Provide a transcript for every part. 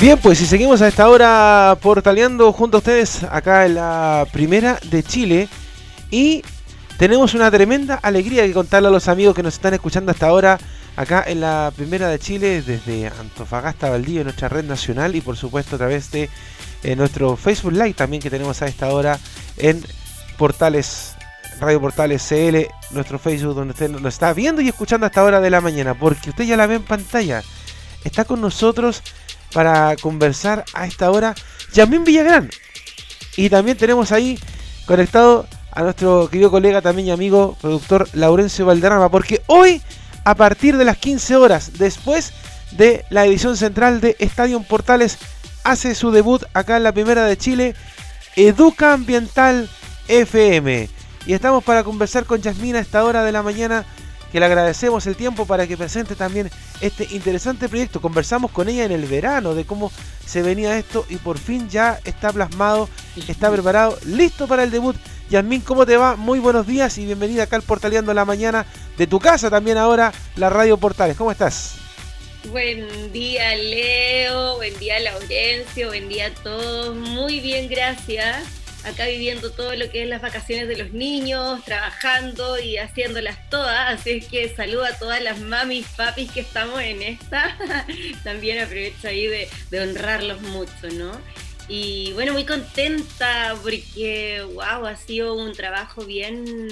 Bien, pues si seguimos a esta hora portaleando junto a ustedes acá en la primera de Chile y tenemos una tremenda alegría que contarle a los amigos que nos están escuchando hasta ahora acá en la primera de Chile desde Antofagasta Valdivia, nuestra red nacional y por supuesto a través de eh, nuestro Facebook Live también que tenemos a esta hora en Portales, Radio Portales CL, nuestro Facebook donde usted nos está viendo y escuchando hasta hora de la mañana porque usted ya la ve en pantalla. Está con nosotros para conversar a esta hora Yamín Villagrán. Y también tenemos ahí conectado a nuestro querido colega también y amigo productor Laurencio Valderrama, porque hoy a partir de las 15 horas, después de la edición central de Estadio Portales, hace su debut acá en la Primera de Chile, Educa Ambiental FM. Y estamos para conversar con Yasmina a esta hora de la mañana que le agradecemos el tiempo para que presente también este interesante proyecto. Conversamos con ella en el verano de cómo se venía esto y por fin ya está plasmado, está preparado, listo para el debut. Yasmín, ¿cómo te va? Muy buenos días y bienvenida acá al Portaleando la Mañana de tu casa también ahora, la Radio Portales. ¿Cómo estás? Buen día Leo, buen día Laurencio, buen día a todos. Muy bien, gracias acá viviendo todo lo que es las vacaciones de los niños, trabajando y haciéndolas todas. Así es que saludo a todas las mamis, papis que estamos en esta. También aprovecho ahí de, honrarlos mucho, ¿no? Y bueno, muy contenta porque, wow, ha sido un trabajo bien,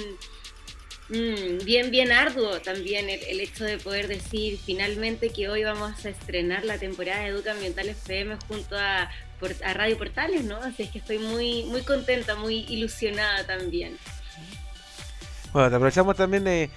mm, bien, bien arduo también el, el, hecho de poder decir finalmente que hoy vamos a estrenar la temporada de Educa Ambiental FM junto a a Radio Portales, ¿no? Así es que estoy muy, muy contenta, muy ilusionada también. Bueno, te aprovechamos también de,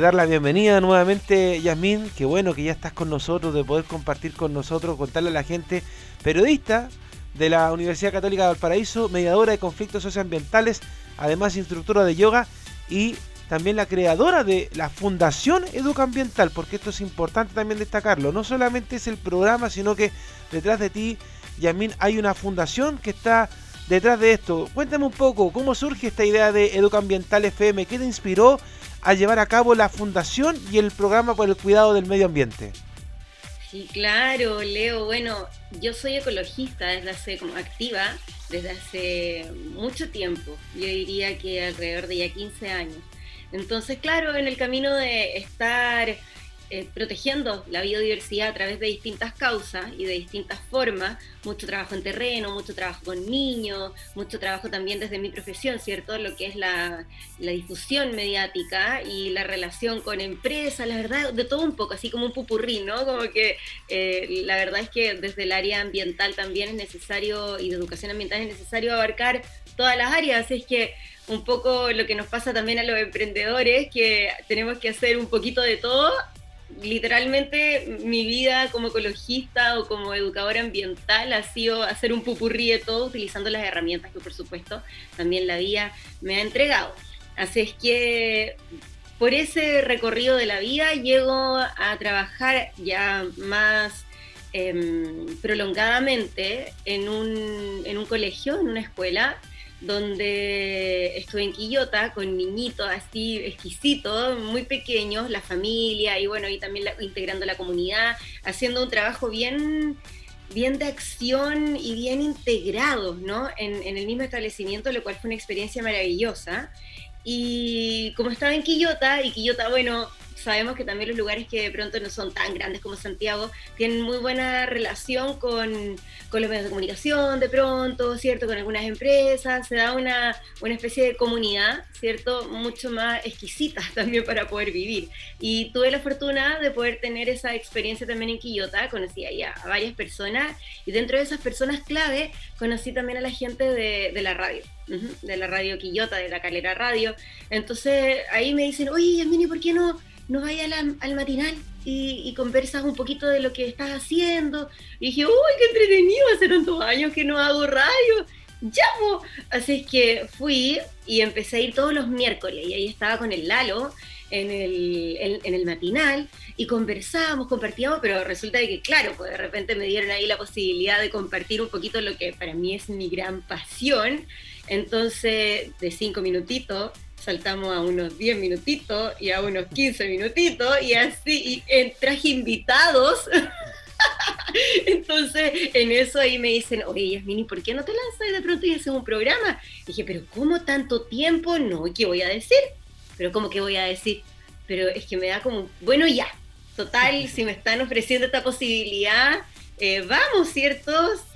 dar la bienvenida nuevamente, Yasmín, que bueno que ya estás con nosotros, de poder compartir con nosotros, contarle a la gente, periodista de la Universidad Católica de Valparaíso, mediadora de conflictos socioambientales, además instructora de yoga y también la creadora de la Fundación Educa Ambiental, porque esto es importante también destacarlo. No solamente es el programa, sino que detrás de ti Yasmin, hay una fundación que está detrás de esto. Cuéntame un poco, ¿cómo surge esta idea de Educambiental FM? ¿Qué te inspiró a llevar a cabo la fundación y el programa por el cuidado del medio ambiente? Sí, claro, Leo. Bueno, yo soy ecologista desde hace como activa desde hace mucho tiempo. Yo diría que alrededor de ya 15 años. Entonces, claro, en el camino de estar eh, protegiendo la biodiversidad a través de distintas causas y de distintas formas, mucho trabajo en terreno, mucho trabajo con niños, mucho trabajo también desde mi profesión, ¿cierto? Lo que es la, difusión mediática y la relación con empresas, la verdad, de todo un poco, así como un pupurrí, ¿no? Como que eh, la verdad es que desde el área ambiental también es necesario, y de educación ambiental es necesario abarcar todas las áreas, es que un poco lo que nos pasa también a los emprendedores, que tenemos que hacer un poquito de todo literalmente mi vida como ecologista o como educadora ambiental ha sido hacer un pupurrí de todo utilizando las herramientas que por supuesto también la vida me ha entregado. Así es que por ese recorrido de la vida llego a trabajar ya más em, prolongadamente en un, en un colegio, en una escuela, donde estuve en Quillota con niñitos así exquisitos, muy pequeños, la familia y bueno, y también integrando la comunidad, haciendo un trabajo bien, bien de acción y bien integrado, ¿no? En, en el mismo establecimiento, lo cual fue una experiencia maravillosa. Y como estaba en Quillota, y Quillota, bueno, sabemos que también los lugares que de pronto no son tan grandes como Santiago tienen muy buena relación con, con los medios de comunicación de pronto, ¿cierto? Con algunas empresas, se da una, una especie de comunidad, ¿cierto? Mucho más exquisita también para poder vivir. Y tuve la fortuna de poder tener esa experiencia también en Quillota, conocí ahí a, varias personas y dentro de esas personas clave conocí también a la gente de, de la radio. De la radio Quillota, de la Calera Radio. Entonces ahí me dicen, oye, Yasmini, ¿por qué no, no al matinal y, conversas un poquito de lo que estás haciendo. Y dije, uy, qué entretenido, hace tantos años que no hago radio. ¡Llamo! Así es que fui y empecé a ir todos los miércoles y ahí estaba con el Lalo en el, en, el matinal y conversábamos, compartíamos, pero resulta de que, claro, pues de repente me dieron ahí la posibilidad de compartir un poquito lo que para mí es mi gran pasión. Entonces, de cinco minutitos, saltamos a unos 10 minutitos y a unos 15 minutitos y así, y invitados. Entonces, en eso ahí me dicen, oye, Yasmini, ¿por qué no te lanzas de pronto y haces un programa? dije, pero ¿cómo tanto tiempo? No, ¿qué voy a decir? Pero ¿cómo que voy a decir? Pero es que me da como, bueno, ya, total, si me están ofreciendo esta posibilidad, eh, vamos, ¿cierto?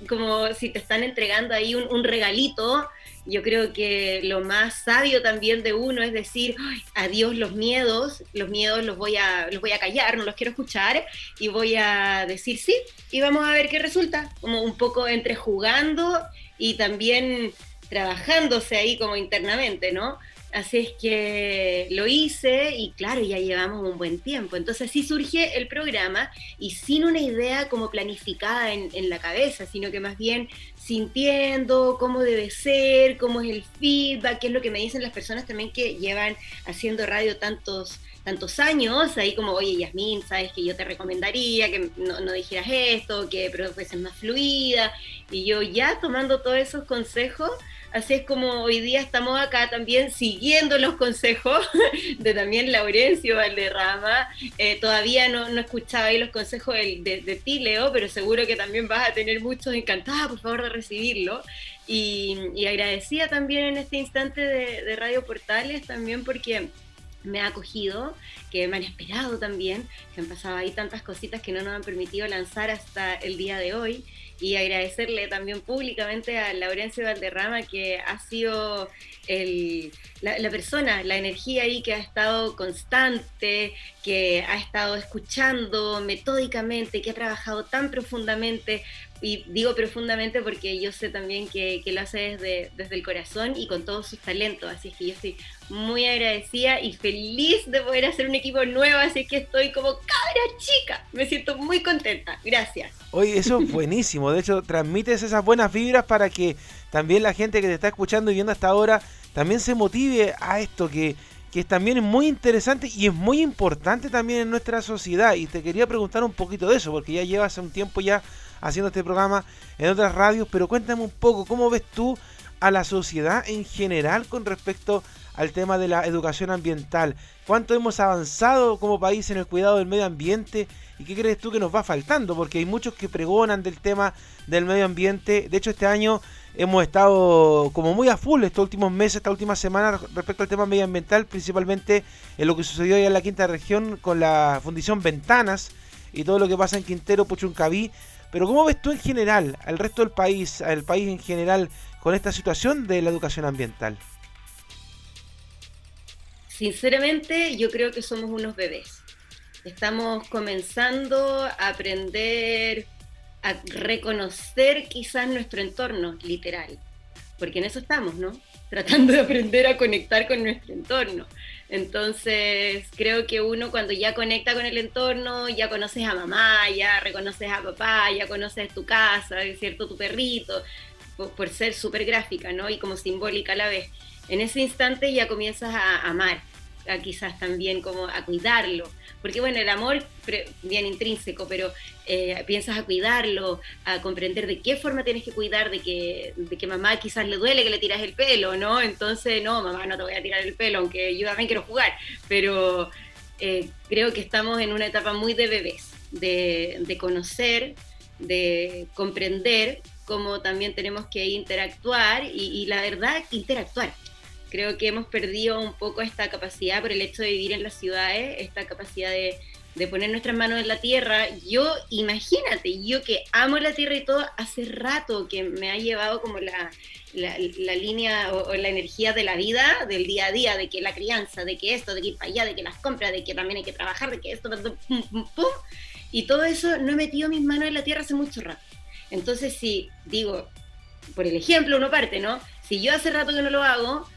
Como si te están entregando ahí un, regalito. Yo creo que lo más sabio también de uno es decir, adiós los miedos, los miedos los voy, a, los voy a callar, no los quiero escuchar y voy a decir sí y vamos a ver qué resulta, como un poco entre jugando y también trabajándose ahí como internamente, ¿no? Así es que lo hice y claro, ya llevamos un buen tiempo. Entonces así surge el programa y sin una idea como planificada en, la cabeza, sino que más bien sintiendo cómo debe ser, cómo es el feedback, qué es lo que me dicen las personas también que llevan haciendo radio tantos tantos años, ahí como, oye, Yasmín, sabes que yo te recomendaría que no, no dijeras esto, que pero más fluida, y yo ya tomando todos esos consejos, Así es como hoy día estamos acá también siguiendo los consejos de también Laurencio Valderrama. Eh, todavía no, escuchaba ahí los consejos de, de, ti, Leo, pero seguro que también vas a tener muchos encantados, por favor, de recibirlo. Y, y agradecida también en este instante de, de Radio Portales, también porque me ha acogido, que me han esperado también, que han pasado ahí tantas cositas que no nos han permitido lanzar hasta el día de hoy y agradecerle también públicamente a Laurencio Valderrama que ha sido el, la, persona, la energía ahí que ha estado constante, que ha estado escuchando metódicamente, que ha trabajado tan profundamente, y digo profundamente porque yo sé también que, que lo hace desde, desde el corazón y con todos sus talentos, así es que yo estoy muy agradecida y feliz de poder hacer un equipo nuevo, así que estoy como cabra chica, me siento muy contenta, gracias. Oye, eso es buenísimo, de hecho transmites esas buenas vibras para que también la gente que te está escuchando y viendo hasta ahora también se motive a esto que, que también es muy interesante y es muy importante también en nuestra sociedad. Y te quería preguntar un poquito de eso, porque ya llevas un tiempo ya haciendo este programa en otras radios, pero cuéntame un poco, ¿cómo ves tú a la sociedad en general con respecto al tema de la educación ambiental? ¿Cuánto hemos avanzado como país en el cuidado del medio ambiente? ¿Y qué crees tú que nos va faltando? Porque hay muchos que pregonan del tema del medio ambiente. De hecho, este año hemos estado como muy a full estos últimos meses, esta última semana respecto al tema medioambiental, principalmente en lo que sucedió allá en la quinta región con la fundición Ventanas y todo lo que pasa en Quintero, Puchuncaví. Pero ¿cómo ves tú en general, al resto del país, al país en general, con esta situación de la educación ambiental? Sinceramente, yo creo que somos unos bebés. Estamos comenzando a aprender a reconocer quizás nuestro entorno literal, porque en eso estamos, ¿no? Tratando de aprender a conectar con nuestro entorno. Entonces, creo que uno cuando ya conecta con el entorno, ya conoces a mamá, ya reconoces a papá, ya conoces tu casa, ¿cierto? Tu perrito, por, ser súper gráfica, ¿no? Y como simbólica a la vez. En ese instante ya comienzas a amar, quizás también como a cuidarlo, porque bueno, el amor bien intrínseco, pero eh, piensas a cuidarlo, a comprender de qué forma tienes que cuidar, de que, de que mamá quizás le duele que le tiras el pelo, ¿no? Entonces, no, mamá, no te voy a tirar el pelo, aunque yo también quiero jugar, pero eh, creo que estamos en una etapa muy de bebés, de, de conocer, de comprender cómo también tenemos que interactuar y la verdad, interactuar Creo que hemos perdido un poco esta capacidad por el hecho de vivir en las ciudades, esta capacidad de, poner nuestras manos en la tierra. Yo, imagínate, yo que amo la tierra y todo, hace rato que me ha llevado como la, la, línea o, la energía de la vida, del día a día, de que la crianza, de que esto, de que ir para allá, de que las compras, de que también hay que trabajar, de que esto, pum, pum, pum. Y todo eso no he metido mis manos en la tierra hace mucho rato. Entonces, si digo, por el ejemplo, uno parte, ¿no? Si yo hace rato que no lo hago,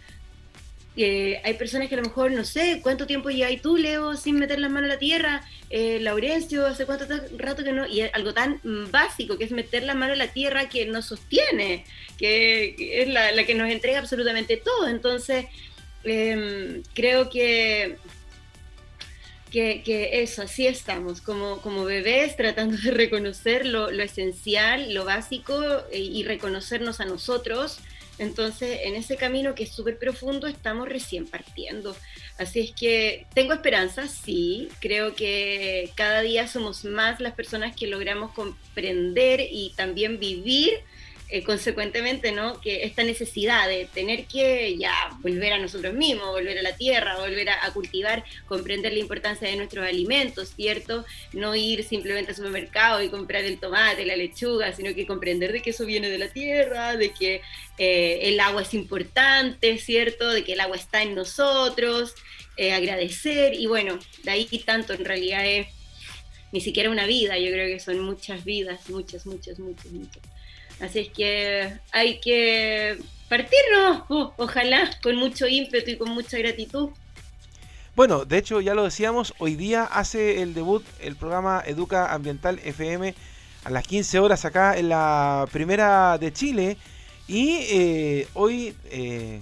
hay personas que a lo mejor, no sé, ¿cuánto tiempo llevas tú, Leo, sin meter las manos en la tierra? Eh, Laurencio, ¿hace cuánto rato que no? Y algo tan básico que es meter las manos en la tierra que nos sostiene, que, es la, que nos entrega absolutamente todo. Entonces, em, creo que, que, eso, así estamos, como, como bebés tratando de reconocer lo, esencial, lo básico eh, y reconocernos a nosotros Entonces, en ese camino que es súper profundo, estamos recién partiendo. Así es que tengo esperanza, sí. Creo que cada día somos más las personas que logramos comprender y también vivir eh, consecuentemente, ¿no? Que esta necesidad de tener que ya volver a nosotros mismos, volver a la tierra, volver a, cultivar, comprender la importancia de nuestros alimentos, ¿cierto? No ir simplemente al supermercado y comprar el tomate, la lechuga, sino que comprender de que eso viene de la tierra, de que eh, el agua es importante, ¿cierto? De que el agua está en nosotros, eh, agradecer y bueno, de ahí tanto en realidad es ni siquiera una vida, yo creo que son muchas vidas, muchas, muchas, muchas, muchas. Así es que hay que partirnos, ojalá, con mucho ímpetu y con mucha gratitud. Bueno, de hecho ya lo decíamos, hoy día hace el debut el programa Educa Ambiental FM a las 15 horas acá en la primera de Chile y eh, hoy eh,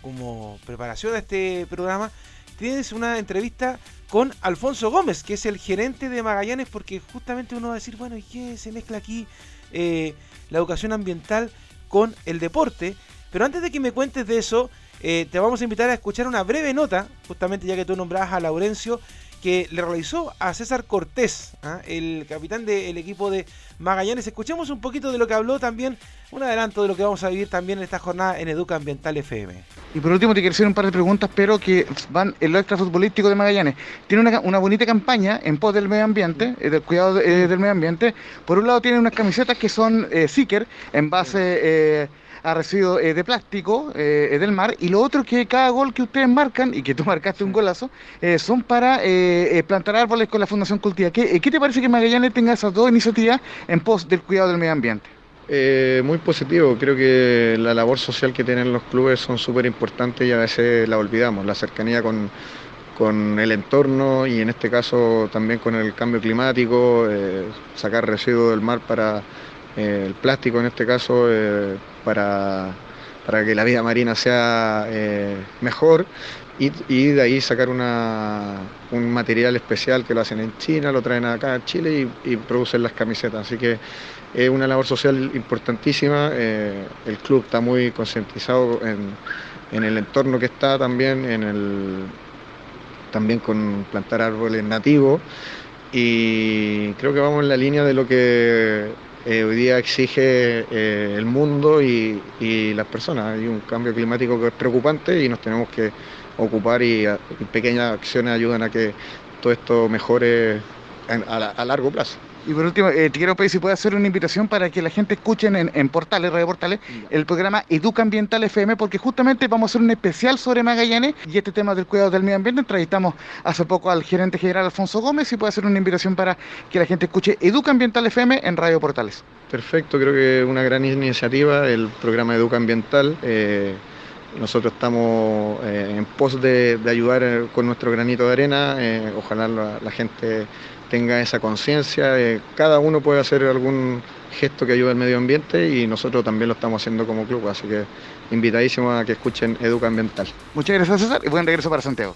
como preparación de este programa tienes una entrevista con Alfonso Gómez, que es el gerente de Magallanes, porque justamente uno va a decir, bueno, ¿y qué se mezcla aquí? Eh, la educación ambiental con el deporte. Pero antes de que me cuentes de eso, eh, te vamos a invitar a escuchar una breve nota, justamente ya que tú nombrabas a Laurencio, que le realizó a César Cortés, ¿ah? el capitán del equipo de Magallanes. Escuchemos un poquito de lo que habló también, un adelanto de lo que vamos a vivir también en esta jornada en Educa Ambiental FM. Y por último te quiero hacer un par de preguntas, pero que van en lo extrafutbolístico de Magallanes. Tiene una, bonita campaña en pos del medio ambiente, eh, del cuidado eh, del medio ambiente. Por un lado tiene unas camisetas que son eh, Seeker, en base... Eh, a residuos eh, de plástico eh, del mar y lo otro que cada gol que ustedes marcan y que tú marcaste un golazo eh, son para plantar árboles con la Fundación Cultiva. ¿Qué, ¿Qué, te parece que Magallanes tenga esas dos iniciativas en pos del cuidado del medio ambiente? muy positivo, creo que la labor social que tienen los clubes son súper importantes y a veces la olvidamos, la cercanía con, con el entorno y en este caso también con el cambio climático, sacar residuos del mar para el plástico en este caso para, que la vida marina sea eh, mejor y, de ahí sacar una, un material especial que lo hacen en China, lo traen acá a Chile y, producen las camisetas. Así que es una labor social importantísima. Eh, el club está muy concientizado en, en, el entorno que está también, en el, también con plantar árboles nativos. Y creo que vamos en la línea de lo que eh, hoy día exige eh, el mundo y, las personas. Hay un cambio climático que es preocupante y nos tenemos que ocupar y, pequeñas acciones ayudan a que todo esto mejore a largo plazo. Y por último, eh, te quiero pedir si puedes hacer una invitación para que la gente escuche en, Portales, Radio Portales, el programa Educa Ambiental FM, porque justamente vamos a hacer un especial sobre Magallanes y este tema del cuidado del medio ambiente. Entrevistamos hace poco al gerente general Alfonso Gómez y puede hacer una invitación para que la gente escuche Educa Ambiental FM en Radio Portales. Perfecto, creo que una gran iniciativa el programa Educa Ambiental. Eh, nosotros estamos eh, en pos de, ayudar con nuestro granito de arena. ojalá la gente tenga esa conciencia. cada uno puede hacer algún gesto que ayude al medio ambiente y nosotros también lo estamos haciendo como club, así que invitadísimo a que escuchen Educa Ambiental. Muchas gracias César y buen regreso para Santiago.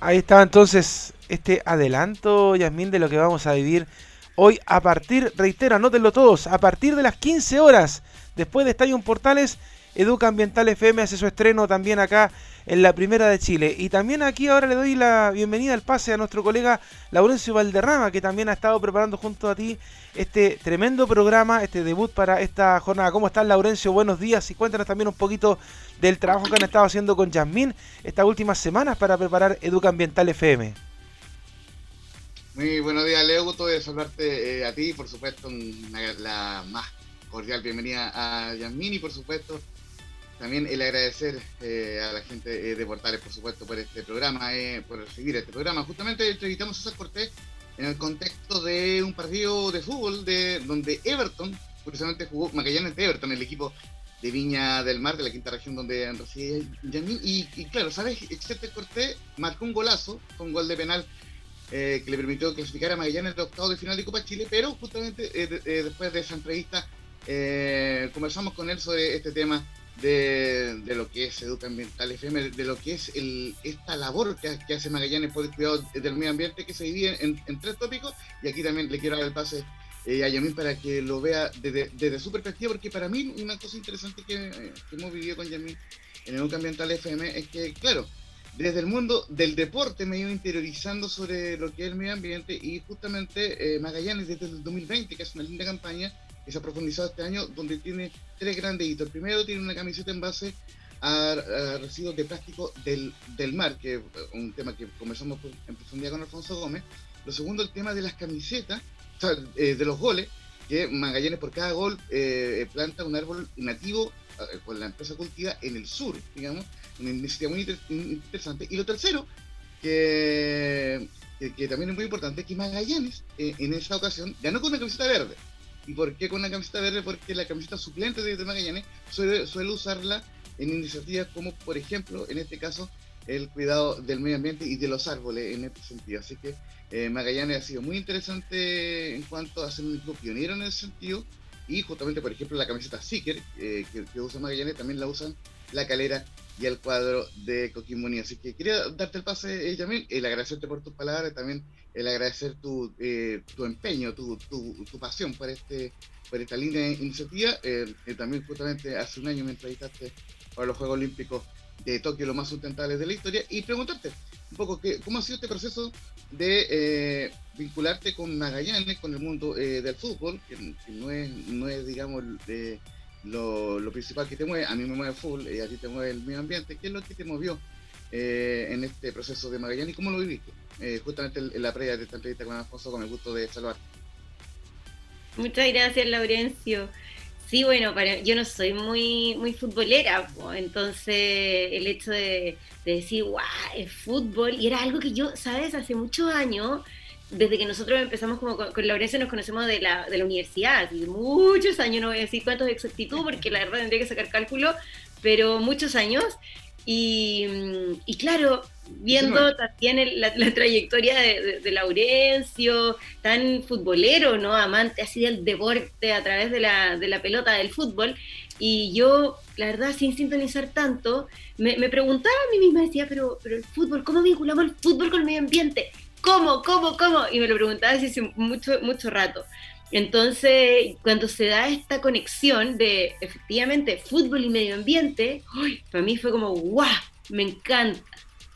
Ahí está entonces este adelanto, Yasmín, de lo que vamos a vivir hoy a partir, reitero, anótenlo todos, a partir de las 15 horas, después de Estadio Portales, Educa Ambiental FM hace su estreno también acá en la Primera de Chile. Y también aquí ahora le doy la bienvenida al pase a nuestro colega Laurencio Valderrama, que también ha estado preparando junto a ti este tremendo programa, este debut para esta jornada. ¿Cómo estás, Laurencio? Buenos días y cuéntanos también un poquito del trabajo que han estado haciendo con Yasmín estas últimas semanas para preparar Educa Ambiental FM. Muy buenos días, Leo. Gusto de saludarte eh, a ti, por supuesto, la más cordial bienvenida a Yasmín y por supuesto también el agradecer eh, a la gente eh, de Portales, por supuesto, por este programa, eh, por recibir este programa. Justamente entrevistamos a César Cortés en el contexto de un partido de fútbol de donde Everton, curiosamente jugó Magallanes de Everton, el equipo de Viña del Mar, de la quinta región donde reside Yamil. Y, claro, ¿sabes? Excepto Cortés marcó un golazo, con gol de penal que le permitió clasificar a Magallanes de octavo de final de Copa Chile, pero justamente después de esa entrevista conversamos con él sobre este tema de, lo que es Educa Ambiental FM, de lo que es el, esta labor que, hace Magallanes por el cuidado del medio ambiente que se divide en, tres tópicos. Y aquí también le quiero dar el pase eh, a Yamin para que lo vea desde, su perspectiva, porque para mí una cosa interesante que, hemos vivido con Yamin en el Ambiental FM es que, claro, desde el mundo del deporte me he ido interiorizando sobre lo que es el medio ambiente y justamente eh, Magallanes desde el 2020, que es una linda campaña que se ha profundizado este año, donde tiene tres grandes hitos. El primero tiene una camiseta en base a, residuos de plástico del, del, mar, que es un tema que conversamos en profundidad con Alfonso Gómez. Lo segundo, el tema de las camisetas, eh, de los goles, que Magallanes por cada gol eh, planta un árbol nativo eh, con la empresa cultiva en el sur, digamos, una iniciativa muy interesante. Y lo tercero, que, que, también es muy importante, que Magallanes en esa ocasión ganó con una camiseta verde. ¿Y por qué con una camiseta verde? Porque la camiseta suplente de, Magallanes suele, usarla en iniciativas como, por ejemplo, en este caso, el cuidado del medio ambiente y de los árboles en este sentido. Así que eh, Magallanes ha sido muy interesante en cuanto a ser un equipo pionero en ese sentido. Y justamente, por ejemplo, la camiseta Seeker eh, que, usa Magallanes también la usan la calera y el cuadro de Coquimbo Así que quería darte el pase, eh, Yamil, el agradecerte por tus palabras, también el agradecer tu, eh, tu empeño, tu, tu, tu, pasión por, este, por esta linda iniciativa. también justamente hace un año me entrevistaste para los Juegos Olímpicos de Tokio, los más sustentables de la historia, y preguntarte un poco que, cómo ha sido este proceso de eh, vincularte con Magallanes, con el mundo eh, del fútbol, que, no, es, no es, digamos, lo, principal que te mueve, a mí me mueve fútbol, y a ti te mueve el medio ambiente, ¿qué es lo que te movió eh, en este proceso de Magallanes cómo lo viviste? justamente en la previa de esta entrevista con Alfonso, con el gusto de saludarte. Muchas gracias, Laurencio. Sí, bueno, para, yo no soy muy, muy futbolera, entonces el hecho de, decir, guau, es fútbol, y era algo que yo, ¿sabes? Hace muchos años, desde que nosotros empezamos como con, con Laurencia nos conocemos de la, de la universidad, y muchos años, no voy a decir cuántos de exactitud, porque la verdad tendría que sacar cálculo, pero muchos años, y, y claro, viendo también la, trayectoria de, Laurencio, tan futbolero, ¿no? Amante así del deporte a través de la, de la pelota del fútbol. Y yo, la verdad, sin sintonizar tanto, me, preguntaba a mí misma, decía, pero, pero el fútbol, ¿cómo vinculamos el fútbol con el medio ambiente? ¿Cómo, cómo, cómo? Y me lo preguntaba hace mucho, mucho rato. Entonces, cuando se da esta conexión de efectivamente fútbol y medio ambiente, para mí fue como, ¡guau! Me encanta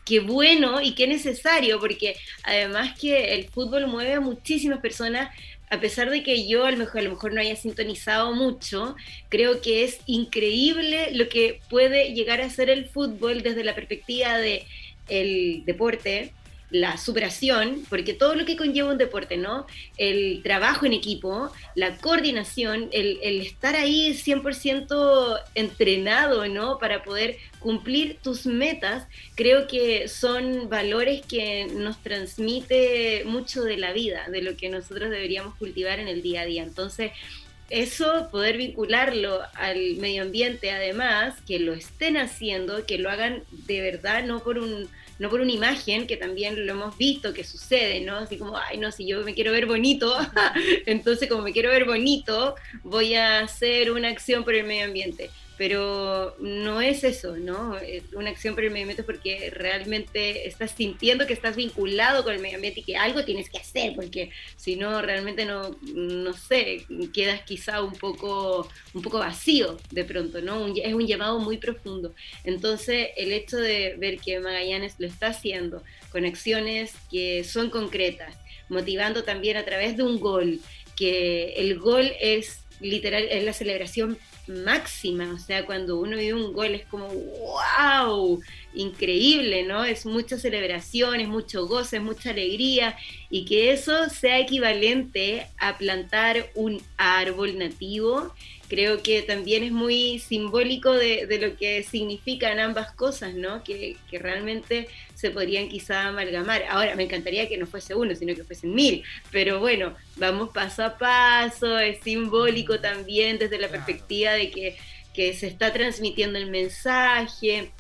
qué bueno y qué necesario, porque además que el fútbol mueve a muchísimas personas, a pesar de que yo a lo mejor, a lo mejor no haya sintonizado mucho, creo que es increíble lo que puede llegar a ser el fútbol desde la perspectiva de el deporte, la superación, porque todo lo que conlleva un deporte, ¿no? El trabajo en equipo, la coordinación, el, estar ahí 100% entrenado, ¿no? Para poder cumplir tus metas, creo que son valores que nos transmite mucho de la vida, de lo que nosotros deberíamos cultivar en el día a día. Entonces, eso, poder vincularlo al medio ambiente, además, que lo estén haciendo, que lo hagan de verdad, no por un no por una imagen, que también lo hemos visto que sucede, ¿no? Así como, ay, no, si yo me quiero ver bonito, entonces como me quiero ver bonito, voy a hacer una acción por el medio ambiente pero no es eso, ¿no? Es una acción por el medio ambiente porque realmente estás sintiendo que estás vinculado con el medio ambiente y que algo tienes que hacer, porque si no, realmente no, no sé, quedas quizá un poco, un poco vacío de pronto, ¿no? es un llamado muy profundo. Entonces, el hecho de ver que Magallanes lo está haciendo con acciones que son concretas, motivando también a través de un gol, que el gol es literal, es la celebración máxima, o sea, cuando uno vive un gol es como, wow, increíble, ¿no? Es mucha celebración, es mucho es mucha alegría, y que eso sea equivalente a plantar un árbol nativo creo que también es muy simbólico de, lo que significan ambas cosas, ¿no? Que, realmente se podrían quizá amalgamar. Ahora, me encantaría que no fuese uno, sino que fuesen mil, pero bueno, vamos paso a paso, es simbólico también desde la perspectiva de que, que se está transmitiendo el mensaje,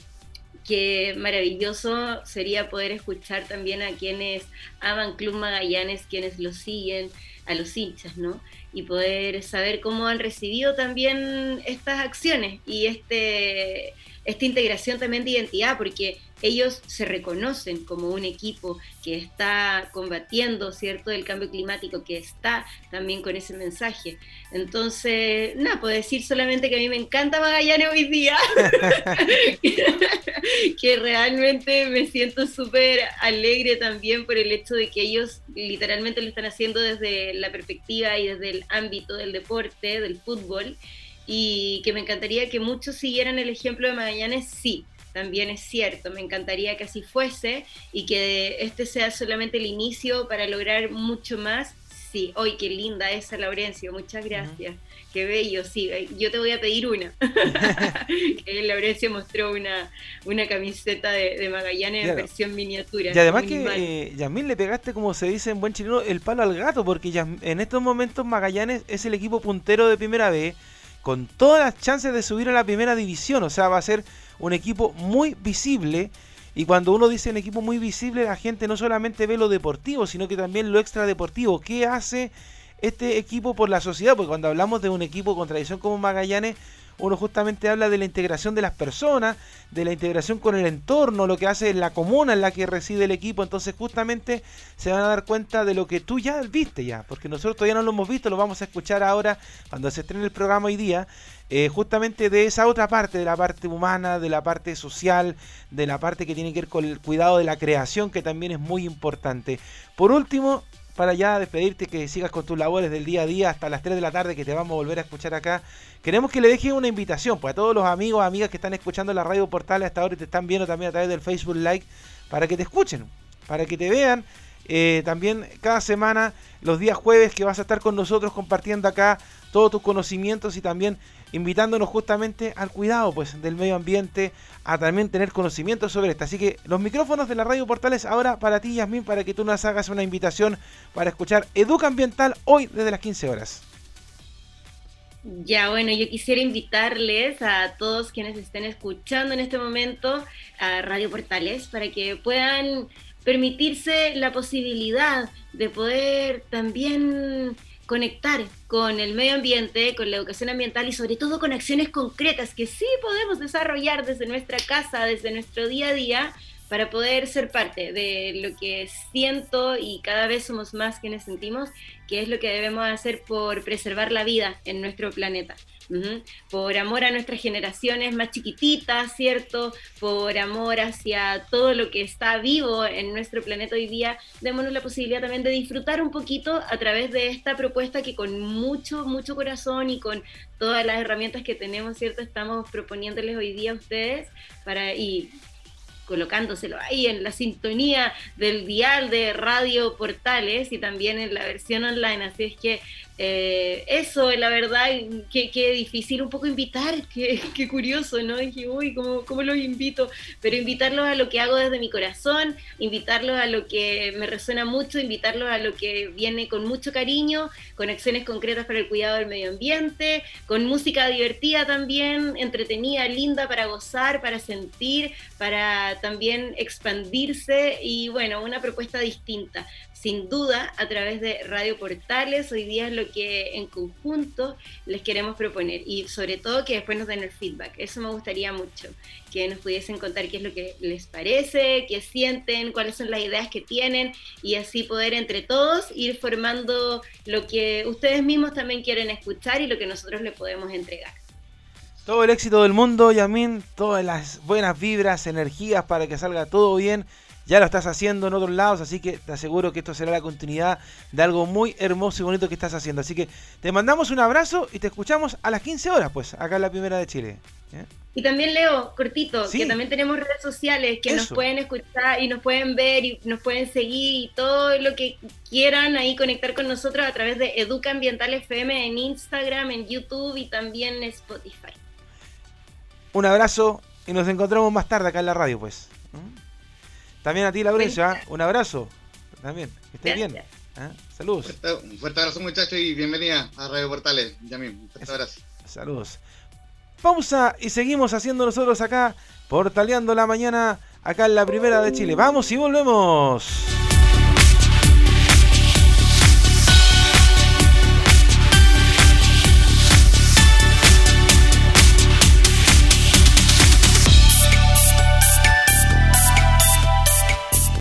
que maravilloso sería poder escuchar también a quienes aman Club Magallanes, quienes lo siguen, a los hinchas, ¿no? y poder saber cómo han recibido también estas acciones y este, esta integración también de identidad, porque ellos se reconocen como un equipo que está combatiendo, ¿cierto?, el cambio climático, que está también con ese mensaje. Entonces, nada, puedo decir solamente que a mí me encanta Magallanes hoy día, que realmente me siento súper alegre también por el hecho de que ellos literalmente lo están haciendo desde la perspectiva y desde el ámbito del deporte, del fútbol, y que me encantaría que muchos siguieran el ejemplo de Magallanes, sí también es cierto. Me encantaría que así fuese y que este sea solamente el inicio para lograr mucho más. Sí, hoy qué linda esa Laurencio, muchas gracias. Qué bello, sí, yo te voy a pedir una. Laurencio mostró una, una camiseta de, Magallanes en versión miniatura. Y además que, eh, Yasmín, le pegaste, como se dice en buen chileno, el palo al gato, porque en estos momentos Magallanes es el equipo puntero de primera B, con todas las chances de subir a la primera división, o sea, va a ser un equipo muy visible. Y cuando uno dice un equipo muy visible, la gente no solamente ve lo deportivo, sino que también lo extradeportivo. ¿Qué hace este equipo por la sociedad? Porque cuando hablamos de un equipo con tradición como Magallanes, uno justamente habla de la integración de las personas, de la integración con el entorno, lo que hace la comuna en la que reside el equipo. Entonces justamente se van a dar cuenta de lo que tú ya viste ya, porque nosotros todavía no lo hemos visto, lo vamos a escuchar ahora cuando se estrene el programa hoy día. Eh, justamente de esa otra parte, de la parte humana, de la parte social, de la parte que tiene que ver con el cuidado de la creación, que también es muy importante. Por último, para ya despedirte, que sigas con tus labores del día a día hasta las 3 de la tarde, que te vamos a volver a escuchar acá. Queremos que le dejes una invitación pues, a todos los amigos, amigas que están escuchando la radio portal hasta ahora y te están viendo también a través del Facebook Like, para que te escuchen, para que te vean. Eh, también cada semana, los días jueves, que vas a estar con nosotros compartiendo acá todos tus conocimientos y también invitándonos justamente al cuidado pues del medio ambiente, a también tener conocimiento sobre esto. Así que los micrófonos de la radio Portales ahora para ti, Yasmin, para que tú nos hagas una invitación para escuchar Educa Ambiental hoy desde las 15 horas. Ya, bueno, yo quisiera invitarles a todos quienes estén escuchando en este momento a Radio Portales para que puedan permitirse la posibilidad de poder también conectar con el medio ambiente, con la educación ambiental y sobre todo con acciones concretas que sí podemos desarrollar desde nuestra casa, desde nuestro día a día, para poder ser parte de lo que siento y cada vez somos más quienes sentimos, que es lo que debemos hacer por preservar la vida en nuestro planeta. Por amor a nuestras generaciones más chiquititas, ¿cierto? Por amor hacia todo lo que está vivo en nuestro planeta hoy día, démonos la posibilidad también de disfrutar un poquito a través de esta propuesta que con mucho, mucho corazón y con todas las herramientas que tenemos, ¿cierto? Estamos proponiéndoles hoy día a ustedes para, y colocándoselo ahí en la sintonía del dial de Radio Portales y también en la versión online. Así es que eh, eso, la verdad, que, difícil un poco invitar, qué, curioso, ¿no? Dije, uy, ¿cómo, ¿cómo, los invito? Pero invitarlos a lo que hago desde mi corazón, invitarlos a lo que me resuena mucho, invitarlos a lo que viene con mucho cariño, con acciones concretas para el cuidado del medio ambiente, con música divertida también, entretenida, linda para gozar, para sentir, para también expandirse y bueno, una propuesta distinta sin duda a través de Radio Portales. Hoy día es lo que en conjunto les queremos proponer y sobre todo que después nos den el feedback. Eso me gustaría mucho, que nos pudiesen contar qué es lo que les parece, qué sienten, cuáles son las ideas que tienen y así poder entre todos ir formando lo que ustedes mismos también quieren escuchar y lo que nosotros les podemos entregar. Todo el éxito del mundo, Yamin, todas las buenas vibras, energías para que salga todo bien ya lo estás haciendo en otros lados, así que te aseguro que esto será la continuidad de algo muy hermoso y bonito que estás haciendo. Así que te mandamos un abrazo y te escuchamos a las 15 horas, pues, acá en la primera de Chile. Y también Leo, cortito, que también tenemos redes sociales que nos pueden escuchar y nos pueden ver y nos pueden seguir y todo lo que quieran ahí conectar con nosotros a través de Educa Ambiental FM en Instagram, en YouTube y también en Spotify. Un abrazo y nos encontramos más tarde acá en la radio, pues. También a ti, Laurencia, ¿ah? un abrazo. También, que estés bien. ¿ah? Saludos. Un fuerte, abrazo, muchachos, y bienvenida a Radio Portales. Ya mismo, un fuerte abrazo. Saludos. Pausa y seguimos haciendo nosotros acá, portaleando la mañana, acá en la primera de Chile. Vamos y volvemos.